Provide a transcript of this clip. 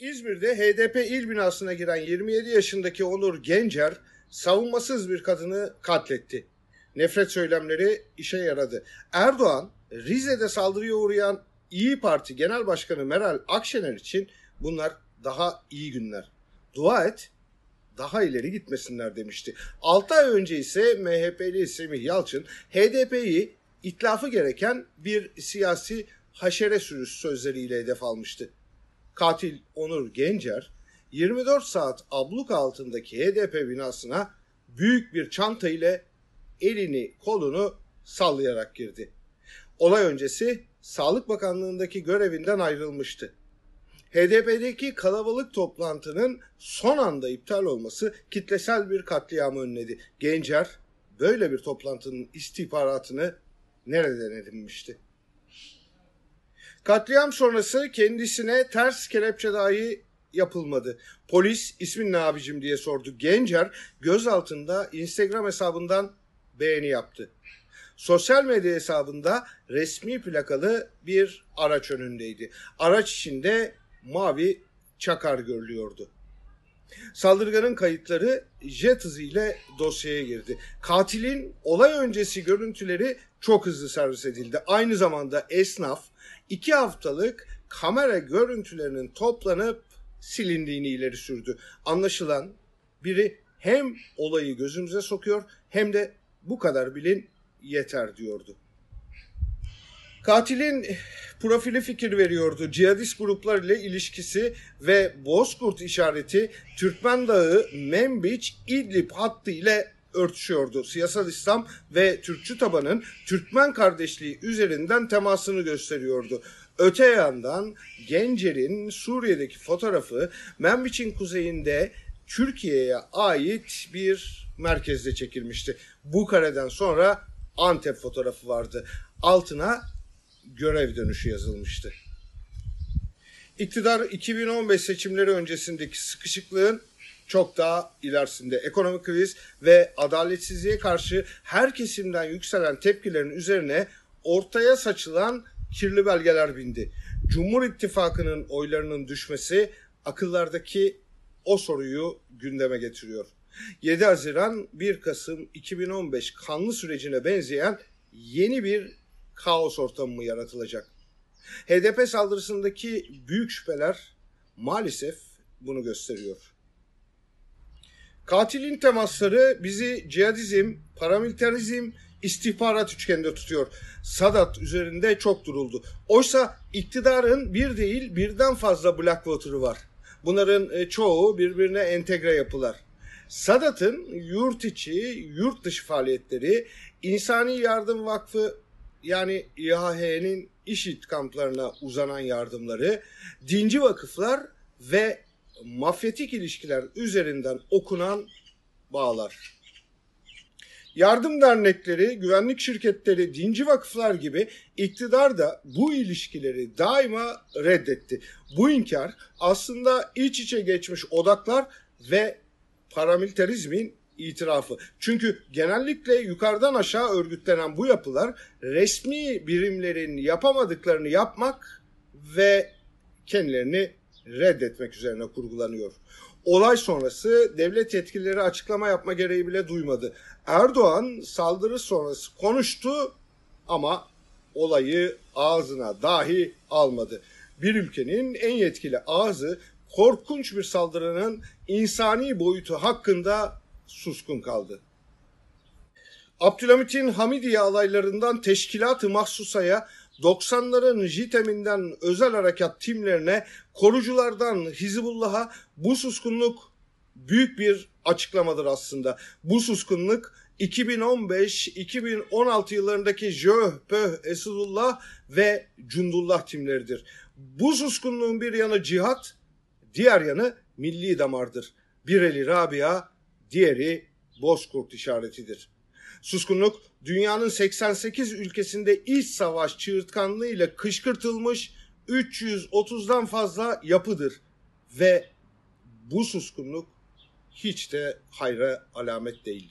İzmir'de HDP il binasına giren 27 yaşındaki Onur Gencer savunmasız bir kadını katletti. Nefret söylemleri işe yaradı. Erdoğan, Rize'de saldırıya uğrayan İyi Parti Genel Başkanı Meral Akşener için bunlar daha iyi günler. Dua et, daha ileri gitmesinler demişti. 6 ay önce ise MHP'li Semih Yalçın HDP'yi itlafı gereken bir siyasi haşere sürüsü sözleriyle hedef almıştı. Katil Onur Gencer 24 saat abluk altındaki HDP binasına büyük bir çanta ile elini kolunu sallayarak girdi. Olay öncesi Sağlık Bakanlığındaki görevinden ayrılmıştı. HDP'deki kalabalık toplantının son anda iptal olması kitlesel bir katliamı önledi. Gencer böyle bir toplantının istihbaratını nereden edinmişti? Katliam sonrası kendisine ters kelepçe dahi yapılmadı. Polis ismin ne abicim diye sordu. Gencer gözaltında Instagram hesabından beğeni yaptı. Sosyal medya hesabında resmi plakalı bir araç önündeydi. Araç içinde mavi çakar görülüyordu. Saldırganın kayıtları jet hızıyla dosyaya girdi. Katilin olay öncesi görüntüleri çok hızlı servis edildi. Aynı zamanda esnaf iki haftalık kamera görüntülerinin toplanıp silindiğini ileri sürdü. Anlaşılan biri hem olayı gözümüze sokuyor hem de bu kadar bilin yeter diyordu. Katilin profili fikir veriyordu. Cihadist gruplar ile ilişkisi ve Bozkurt işareti Türkmen Dağı, Membiç, İdlib hattı ile örtüşüyordu. Siyasal İslam ve Türkçü tabanın Türkmen kardeşliği üzerinden temasını gösteriyordu. Öte yandan Gencer'in Suriye'deki fotoğrafı Membiç'in kuzeyinde Türkiye'ye ait bir merkezde çekilmişti. Bu kareden sonra Antep fotoğrafı vardı. Altına görev dönüşü yazılmıştı. İktidar 2015 seçimleri öncesindeki sıkışıklığın çok daha ilerisinde. Ekonomik kriz ve adaletsizliğe karşı her kesimden yükselen tepkilerin üzerine ortaya saçılan kirli belgeler bindi. Cumhur İttifakı'nın oylarının düşmesi akıllardaki o soruyu gündeme getiriyor. 7 Haziran 1 Kasım 2015 kanlı sürecine benzeyen yeni bir kaos ortamı mı yaratılacak? HDP saldırısındaki büyük şüpheler maalesef bunu gösteriyor. Katilin temasları bizi cihadizm, paramilitarizm, istihbarat üçgeninde tutuyor. Sadat üzerinde çok duruldu. Oysa iktidarın bir değil birden fazla Blackwater'ı var. Bunların çoğu birbirine entegre yapılar. Sadat'ın yurt içi, yurt dışı faaliyetleri, İnsani Yardım Vakfı yani İHH'nin IŞİD kamplarına uzanan yardımları, dinci vakıflar ve mafyatik ilişkiler üzerinden okunan bağlar. Yardım dernekleri, güvenlik şirketleri, dinci vakıflar gibi iktidar da bu ilişkileri daima reddetti. Bu inkar aslında iç içe geçmiş odaklar ve paramilitarizmin itirafı. Çünkü genellikle yukarıdan aşağı örgütlenen bu yapılar resmi birimlerin yapamadıklarını yapmak ve kendilerini reddetmek üzerine kurgulanıyor. Olay sonrası devlet yetkilileri açıklama yapma gereği bile duymadı. Erdoğan saldırı sonrası konuştu ama olayı ağzına dahi almadı. Bir ülkenin en yetkili ağzı korkunç bir saldırının insani boyutu hakkında suskun kaldı. Abdülhamit'in Hamidiye alaylarından Teşkilat-ı Mahsusa'ya 90'ların JITEM'inden özel harekat timlerine, koruculardan Hizbullah'a bu suskunluk büyük bir açıklamadır aslında. Bu suskunluk 2015-2016 yıllarındaki Jöh, Pöh, Esadullah ve Cundullah timleridir. Bu suskunluğun bir yanı cihat, diğer yanı milli damardır. Bir eli Rabia, diğeri Bozkurt işaretidir. Suskunluk dünyanın 88 ülkesinde iç savaş çığırtkanlığıyla kışkırtılmış 330'dan fazla yapıdır ve bu suskunluk hiç de hayra alamet değildir.